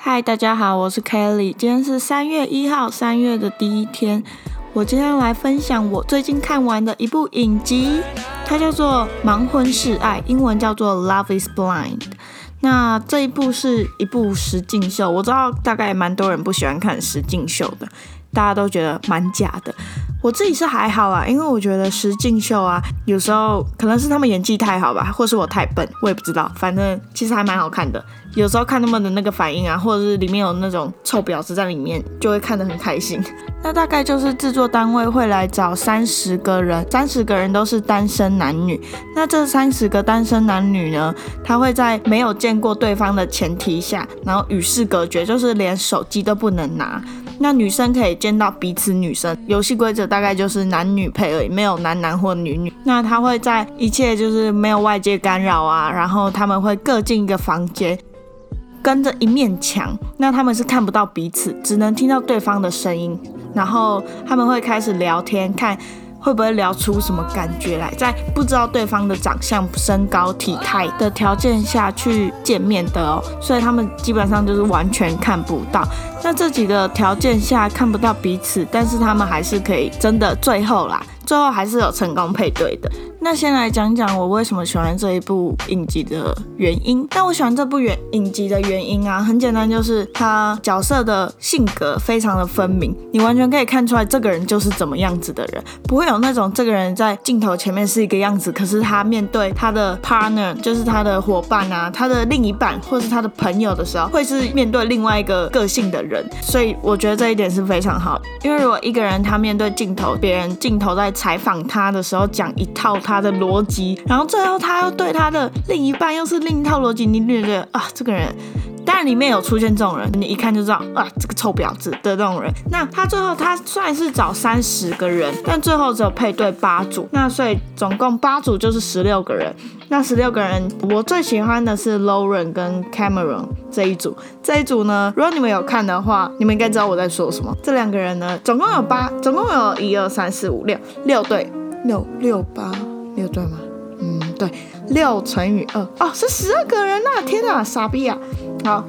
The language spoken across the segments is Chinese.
嗨，大家好，我是 Kelly。今天是三月一号，三月的第一天。我今天来分享我最近看完的一部影集，它叫做《盲婚试爱》，英文叫做《Love Is Blind》。那这一部是一部实境秀，我知道大概蛮多人不喜欢看实境秀的，大家都觉得蛮假的。我自己是还好啊，因为我觉得实境秀啊，有时候可能是他们演技太好吧，或是我太笨，我也不知道。反正其实还蛮好看的，有时候看他们的那个反应啊，或者是里面有那种臭婊子在里面，就会看得很开心。那大概就是制作单位会来找三十个人，三十个人都是单身男女。那这三十个单身男女呢，他会在没有见过对方的前提下，然后与世隔绝，就是连手机都不能拿。那女生可以见到彼此女生，游戏规则大概就是男女配而已，没有男男或女女。那他会在一切就是没有外界干扰啊，然后他们会各进一个房间，跟着一面墙，那他们是看不到彼此，只能听到对方的声音，然后他们会开始聊天，看。会不会聊出什么感觉来？在不知道对方的长相、身高、体态的条件下去见面的哦，所以他们基本上就是完全看不到。那这几个条件下看不到彼此，但是他们还是可以真的最后啦，最后还是有成功配对的。那先来讲讲我为什么喜欢这一部影集的原因。但我喜欢这部原影集的原因啊，很简单，就是他角色的性格非常的分明，你完全可以看出来这个人就是怎么样子的人，不会有那种这个人在镜头前面是一个样子，可是他面对他的 partner，就是他的伙伴啊，他的另一半或是他的朋友的时候，会是面对另外一个个性的人。所以我觉得这一点是非常好，因为如果一个人他面对镜头，别人镜头在采访他的时候讲一套。他的逻辑，然后最后他又对他的另一半又是另一套逻辑，你觉得啊，这个人，当然里面有出现这种人，你一看就知道啊，这个臭婊子的这种人。那他最后他虽然是找三十个人，但最后只有配对八组，那所以总共八组就是十六个人。那十六个人，我最喜欢的是 Lauren 跟 Cameron 这一组。这一组呢，如果你们有看的话，你们应该知道我在说什么。这两个人呢，总共有八，总共有一二三四五六六对，六六八。六对吗？嗯，对，六乘以二哦，是十二个人呐！天哪，傻逼啊！好，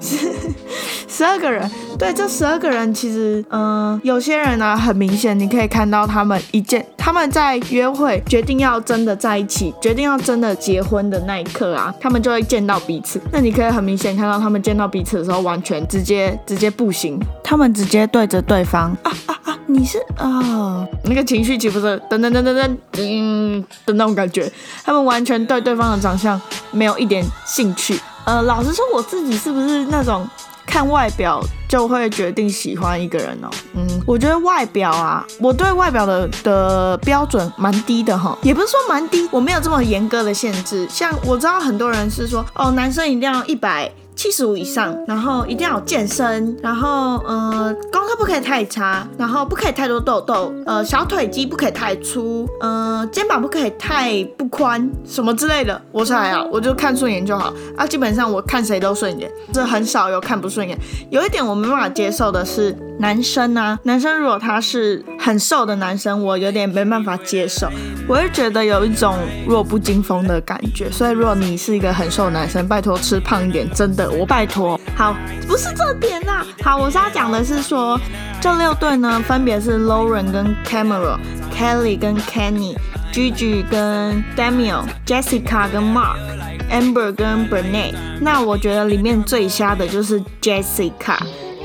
十二个人。对，这十二个人其实，嗯，有些人呢，很明显，你可以看到他们一见，他们在约会，决定要真的在一起，决定要真的结婚的那一刻啊，他们就会见到彼此。那你可以很明显看到他们见到彼此的时候，完全直接直接不行，他们直接对着对方啊啊啊！你是啊，那个情绪起伏是噔噔噔噔噔嗯的那种感觉，他们完全对对方的长相没有一点兴趣。呃，老实说，我自己是不是那种？看外表就会决定喜欢一个人哦。嗯，我觉得外表啊，我对外表的的标准蛮低的哈，也不是说蛮低，我没有这么严格的限制。像我知道很多人是说，哦，男生一定要一百。七十五以上，然后一定要有健身，然后呃功课不可以太差，然后不可以太多痘痘，呃小腿肌不可以太粗，呃肩膀不可以太不宽，什么之类的，我是还好，我就看顺眼就好啊。基本上我看谁都顺眼，这很少有看不顺眼。有一点我没办法接受的是男生啊，男生如果他是很瘦的男生，我有点没办法接受，我会觉得有一种弱不禁风的感觉。所以如果你是一个很瘦的男生，拜托吃胖一点，真的。我拜托，好，不是这点呐。好，我是要讲的是说，这六对呢，分别是 Lauren 跟 Camera，Kelly 跟 Kenny，Gigi 跟 Daniel，Jessica 跟 Mark，Amber 跟 Bernay。那我觉得里面最瞎的就是 Jessica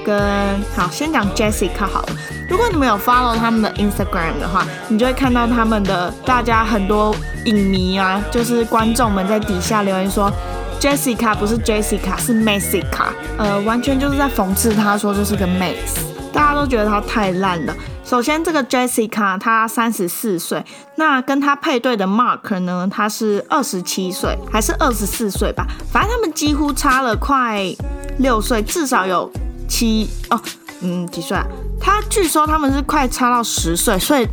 跟，好，先讲 Jessica 好了。如果你们有 follow 他们的 Instagram 的话，你就会看到他们的大家很多影迷啊，就是观众们在底下留言说。Jessica 不是 Jessica，是 Messica，呃，完全就是在讽刺他说这是个 Mess，大家都觉得他太烂了。首先，这个 Jessica 她三十四岁，那跟她配对的 Mark 呢，他是二十七岁，还是二十四岁吧？反正他们几乎差了快六岁，至少有七哦，嗯，几岁啊？他据说他们是快差到十岁，所以。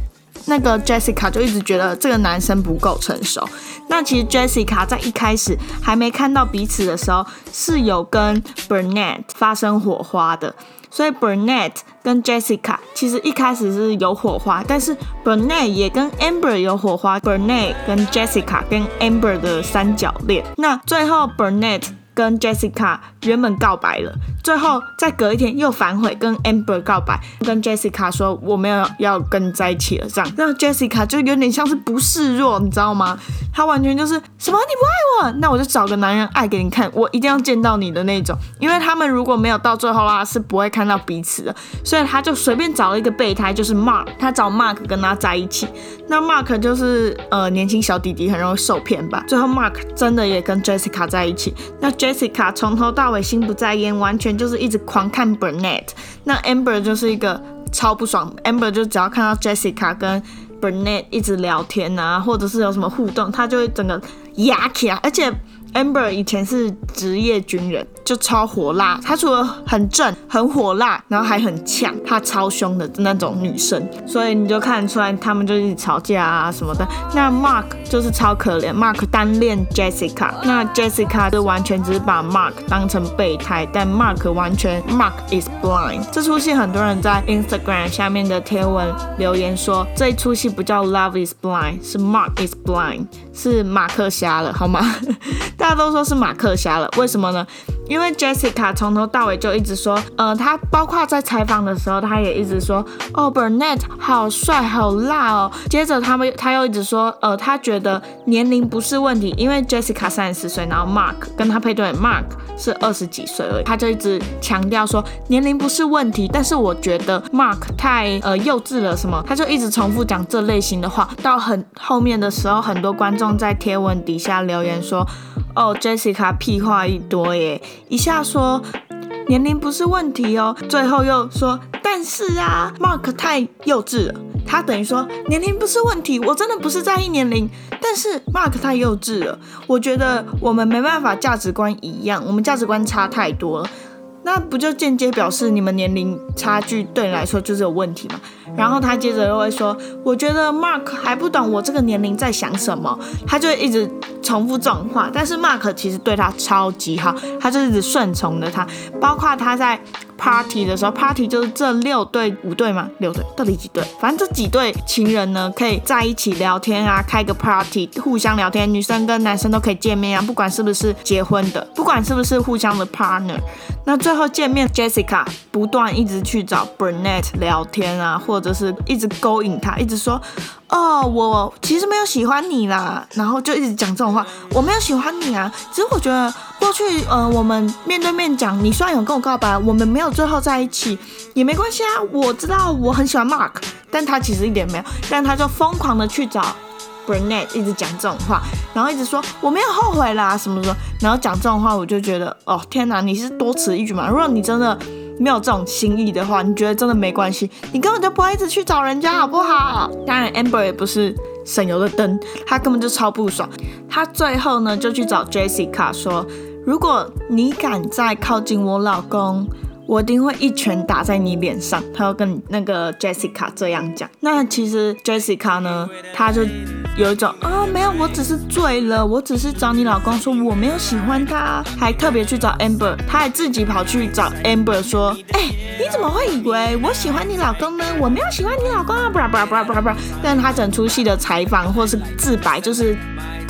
那个 Jessica 就一直觉得这个男生不够成熟。那其实 Jessica 在一开始还没看到彼此的时候，是有跟 Bernard 发生火花的。所以 Bernard 跟 Jessica 其实一开始是有火花，但是 Bernard 也跟 Amber 有火花。Bernard 跟 Jessica 跟 Amber 的三角恋。那最后 Bernard 跟 Jessica 原本告白了，最后再隔一天又反悔跟 Amber 告白，跟 Jessica 说我没有要跟你在一起了，这样让 Jessica 就有点像是不示弱，你知道吗？他完全就是什么你不爱我，那我就找个男人爱给你看，我一定要见到你的那种。因为他们如果没有到最后啦，是不会看到彼此的，所以他就随便找了一个备胎，就是 Mark，他找 Mark 跟他在一起。那 Mark 就是呃年轻小弟弟，很容易受骗吧。最后 Mark 真的也跟 Jessica 在一起。那 Jessica 从头到尾心不在焉，完全就是一直狂看 Burnett。那 Amber 就是一个超不爽，Amber 就只要看到 Jessica 跟 Burnett 一直聊天啊，或者是有什么互动，他就会整个压起来，而且。Amber 以前是职业军人，就超火辣。她除了很正、很火辣，然后还很呛，她超凶的那种女生。所以你就看出来，他们就一直吵架啊什么的。那 Mark 就是超可怜，Mark 单恋 Jessica，那 Jessica 就完全只是把 Mark 当成备胎，但 Mark 完全 Mark is blind。这出戏很多人在 Instagram 下面的贴文留言说，这一出戏不叫 Love is blind，是 Mark is blind，是马克瞎了，好吗？大家都说是马克瞎了，为什么呢？因为 Jessica 从头到尾就一直说，呃，他包括在采访的时候，他也一直说，哦，Burnett 好帅好辣哦。接着他们他又一直说，呃，他觉得年龄不是问题，因为 Jessica 三十岁，然后 Mark 跟他配对，Mark 是二十几岁而已，他就一直强调说年龄不是问题。但是我觉得 Mark 太呃幼稚了，什么？他就一直重复讲这类型的话，到很后面的时候，很多观众在贴文底下留言说。哦，Jessica 屁话一多耶，一下说年龄不是问题哦，最后又说但是啊，Mark 太幼稚了，他等于说年龄不是问题，我真的不是在意年龄，但是 Mark 太幼稚了，我觉得我们没办法价值观一样，我们价值观差太多了。那不就间接表示你们年龄差距对你来说就是有问题吗？然后他接着又会说，我觉得 Mark 还不懂我这个年龄在想什么，他就一直重复这种话。但是 Mark 其实对他超级好，他就一直顺从着他，包括他在。Party 的时候，Party 就是这六对五对吗？六对，到底几对？反正这几对情人呢，可以在一起聊天啊，开个 Party，互相聊天，女生跟男生都可以见面啊，不管是不是结婚的，不管是不是互相的 partner。那最后见面，Jessica 不断一直去找 Burnett 聊天啊，或者是一直勾引他，一直说。哦，我其实没有喜欢你啦，然后就一直讲这种话，我没有喜欢你啊，只是我觉得过去，呃，我们面对面讲，你虽然有跟我告白，我们没有最后在一起，也没关系啊。我知道我很喜欢 Mark，但他其实一点没有，但他就疯狂的去找 Burnett，一直讲这种话，然后一直说我没有后悔啦，什么什么，然后讲这种话，我就觉得，哦，天哪，你是多此一举嘛？如果你真的。没有这种心意的话，你觉得真的没关系？你根本就不会一直去找人家，好不好？当然，Amber 也不是省油的灯，他根本就超不爽。他最后呢，就去找 Jessica 说：“如果你敢再靠近我老公，我一定会一拳打在你脸上。”他要跟那个 Jessica 这样讲。那其实 Jessica 呢，他就。有一种啊，没有，我只是醉了，我只是找你老公说我没有喜欢他，还特别去找 Amber，他还自己跑去找 Amber 说，哎，你怎么会以为我喜欢你老公呢？我没有喜欢你老公啊，不啦不啦不啦不啦不啦，但他整出戏的采访或是自白就是。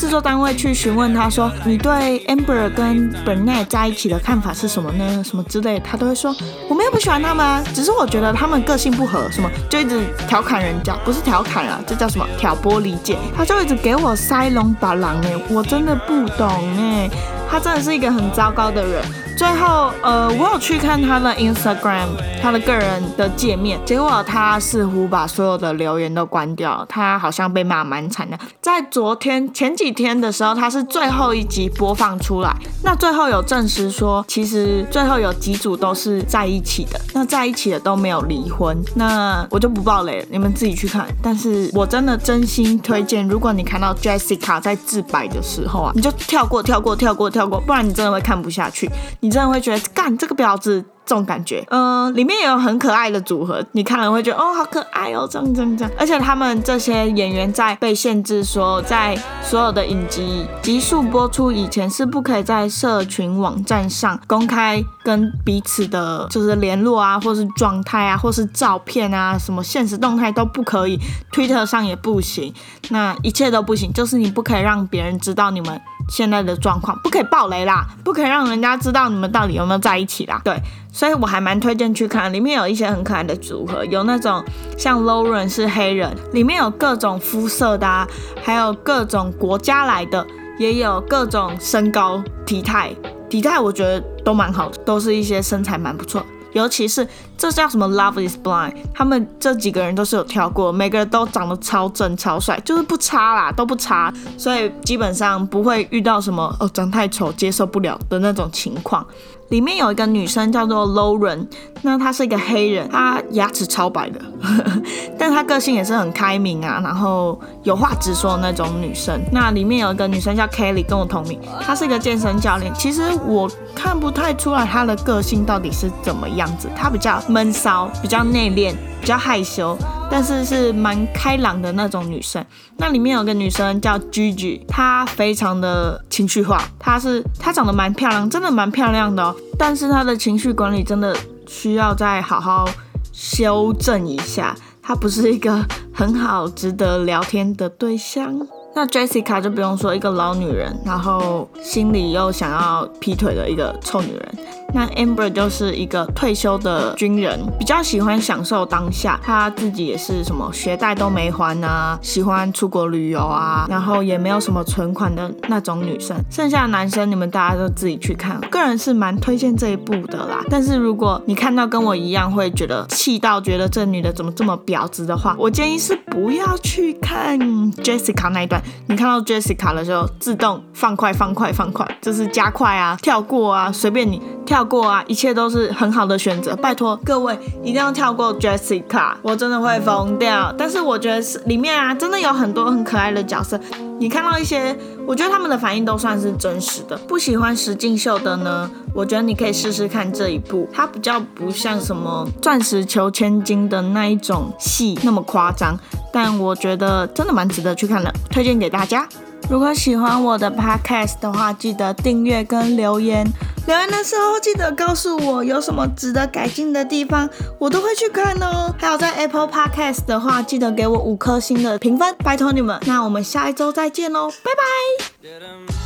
制作单位去询问他说：“你对 Amber 跟 Burnett 在一起的看法是什么呢？什么之类，他都会说我没有不喜欢他们，只是我觉得他们个性不合，什么就一直调侃人家，不是调侃啊，这叫什么挑拨离间？他就一直给我塞龙把狼哎，我真的不懂哎，他真的是一个很糟糕的人。”最后，呃，我有去看他的 Instagram，他的个人的界面，结果他似乎把所有的留言都关掉，他好像被骂蛮惨的。在昨天前几天的时候，他是最后一集播放出来，那最后有证实说，其实最后有几组都是在一起的，那在一起的都没有离婚。那我就不爆雷了，你们自己去看。但是我真的真心推荐，如果你看到 Jessica 在自白的时候啊，你就跳过，跳过，跳过，跳过，不然你真的会看不下去。你。真的会觉得干这个婊子这种感觉，嗯，里面也有很可爱的组合，你看了会觉得哦，好可爱哦，这样这样这样。而且他们这些演员在被限制说，在所有的影集集数播出以前是不可以在社群网站上公开跟彼此的，就是联络啊，或是状态啊，或是照片啊，什么现实动态都不可以，Twitter 上也不行，那一切都不行，就是你不可以让别人知道你们。现在的状况，不可以爆雷啦，不可以让人家知道你们到底有没有在一起啦。对，所以我还蛮推荐去看，里面有一些很可爱的组合，有那种像 Lauren 是黑人，里面有各种肤色的，啊，还有各种国家来的，也有各种身高体态，体态我觉得都蛮好的，都是一些身材蛮不错。尤其是这叫什么《Love Is Blind》，他们这几个人都是有跳过，每个人都长得超正超帅，就是不差啦，都不差，所以基本上不会遇到什么哦长太丑接受不了的那种情况。里面有一个女生叫做 Lauren，那她是一个黑人，她牙齿超白的，但她个性也是很开明啊，然后有话直说的那种女生。那里面有一个女生叫 Kelly，跟我同名，她是一个健身教练。其实我看不太出来她的个性到底是怎么样子，她比较闷骚，比较内敛，比较害羞。但是是蛮开朗的那种女生。那里面有个女生叫 Gigi，她非常的情绪化。她是她长得蛮漂亮，真的蛮漂亮的哦。但是她的情绪管理真的需要再好好修正一下。她不是一个很好值得聊天的对象。那 Jessica 就不用说，一个老女人，然后心里又想要劈腿的一个臭女人。那 Amber 就是一个退休的军人，比较喜欢享受当下。她自己也是什么学贷都没还啊，喜欢出国旅游啊，然后也没有什么存款的那种女生。剩下的男生你们大家都自己去看，个人是蛮推荐这一部的啦。但是如果你看到跟我一样会觉得气到觉得这女的怎么这么婊子的话，我建议是不要去看 Jessica 那一段。你看到 Jessica 的时候，自动放快放快放快，就是加快啊，跳过啊，随便你跳。跳过啊，一切都是很好的选择。拜托各位一定要跳过 Jessica，我真的会疯掉。但是我觉得是里面啊，真的有很多很可爱的角色。你看到一些，我觉得他们的反应都算是真实的。不喜欢石敬秀的呢，我觉得你可以试试看这一部，它比较不像什么钻石求千金的那一种戏那么夸张，但我觉得真的蛮值得去看的，推荐给大家。如果喜欢我的 podcast 的话，记得订阅跟留言。留言的时候记得告诉我有什么值得改进的地方，我都会去看哦。还有在 Apple Podcast 的话，记得给我五颗星的评分，拜托你们。那我们下一周再见喽，拜拜。